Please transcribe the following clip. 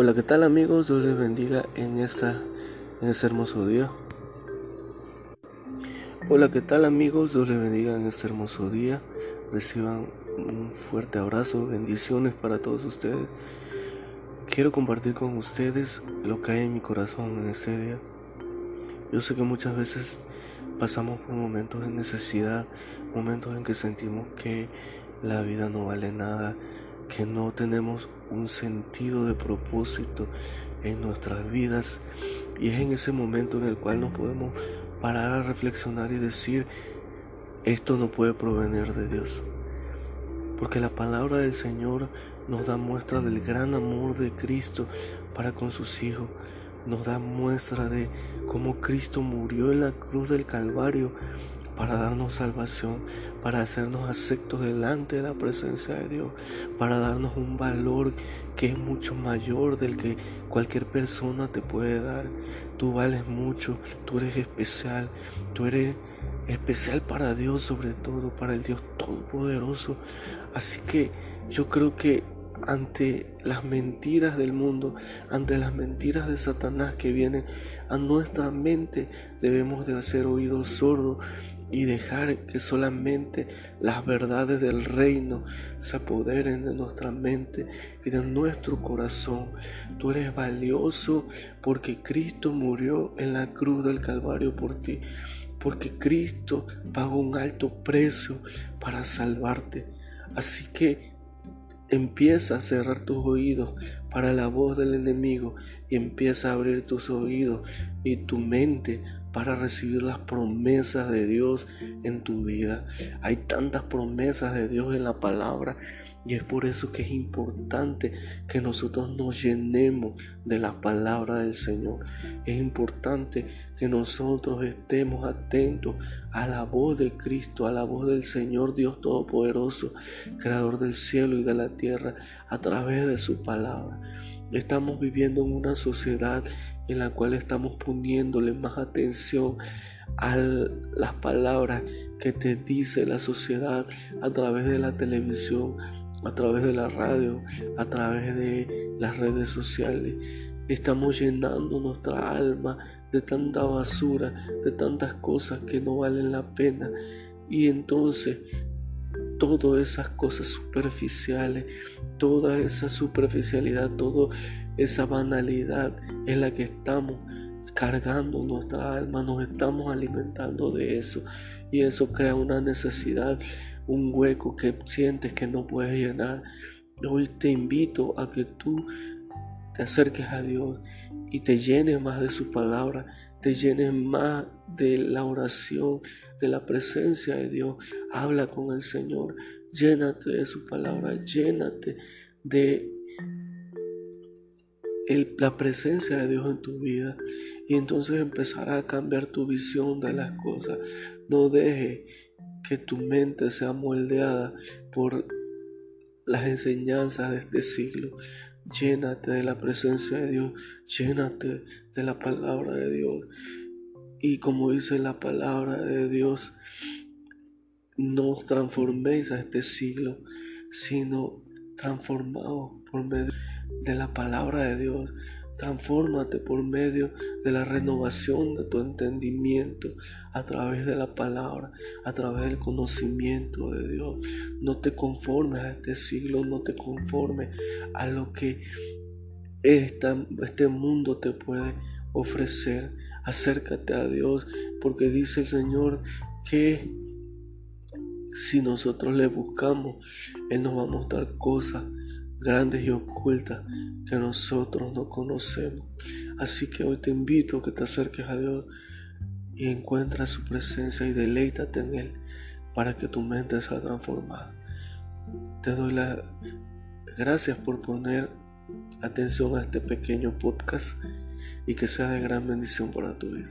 Hola, ¿qué tal amigos? Dios les bendiga en, esta, en este hermoso día. Hola, ¿qué tal amigos? Dios les bendiga en este hermoso día. Reciban un fuerte abrazo, bendiciones para todos ustedes. Quiero compartir con ustedes lo que hay en mi corazón en este día. Yo sé que muchas veces pasamos por momentos de necesidad, momentos en que sentimos que la vida no vale nada, que no tenemos un sentido de propósito en nuestras vidas. Y es en ese momento en el cual nos podemos parar a reflexionar y decir esto no puede provenir de Dios. Porque la palabra del Señor nos da muestra del gran amor de Cristo para con sus hijos nos da muestra de cómo Cristo murió en la cruz del Calvario para darnos salvación, para hacernos aceptos delante de la presencia de Dios, para darnos un valor que es mucho mayor del que cualquier persona te puede dar. Tú vales mucho, tú eres especial, tú eres especial para Dios sobre todo, para el Dios Todopoderoso. Así que yo creo que ante las mentiras del mundo, ante las mentiras de Satanás que vienen a nuestra mente, debemos de hacer oídos sordos y dejar que solamente las verdades del reino se apoderen de nuestra mente y de nuestro corazón. Tú eres valioso porque Cristo murió en la cruz del Calvario por ti, porque Cristo pagó un alto precio para salvarte. Así que Empieza a cerrar tus oídos para la voz del enemigo y empieza a abrir tus oídos y tu mente para recibir las promesas de Dios en tu vida. Hay tantas promesas de Dios en la palabra y es por eso que es importante que nosotros nos llenemos de la palabra del Señor. Es importante que nosotros estemos atentos a la voz de Cristo, a la voz del Señor Dios Todopoderoso, Creador del cielo y de la tierra, a través de su palabra. Estamos viviendo en una sociedad en la cual estamos poniéndole más atención a las palabras que te dice la sociedad a través de la televisión, a través de la radio, a través de las redes sociales. Estamos llenando nuestra alma de tanta basura, de tantas cosas que no valen la pena. Y entonces todas esas cosas superficiales, toda esa superficialidad, toda esa banalidad en la que estamos cargando nuestra alma, nos estamos alimentando de eso y eso crea una necesidad un hueco que sientes que no puedes llenar. Hoy te invito a que tú te acerques a Dios y te llenes más de su palabra, te llenes más de la oración, de la presencia de Dios. Habla con el Señor, llénate de su palabra, llénate de la presencia de Dios en tu vida y entonces empezará a cambiar tu visión de las cosas. No deje que tu mente sea moldeada por las enseñanzas de este siglo. Llénate de la presencia de Dios, llénate de la palabra de Dios. Y como dice la palabra de Dios, no os transforméis a este siglo, sino transformados por medio de la palabra de Dios. Transfórmate por medio de la renovación de tu entendimiento a través de la palabra, a través del conocimiento de Dios. No te conformes a este siglo, no te conformes a lo que este mundo te puede ofrecer. Acércate a Dios porque dice el Señor que si nosotros le buscamos, Él nos va a mostrar cosas grandes y ocultas que nosotros no conocemos. Así que hoy te invito a que te acerques a Dios y encuentres su presencia y deleítate en Él para que tu mente sea transformada. Te doy las gracias por poner atención a este pequeño podcast y que sea de gran bendición para tu vida.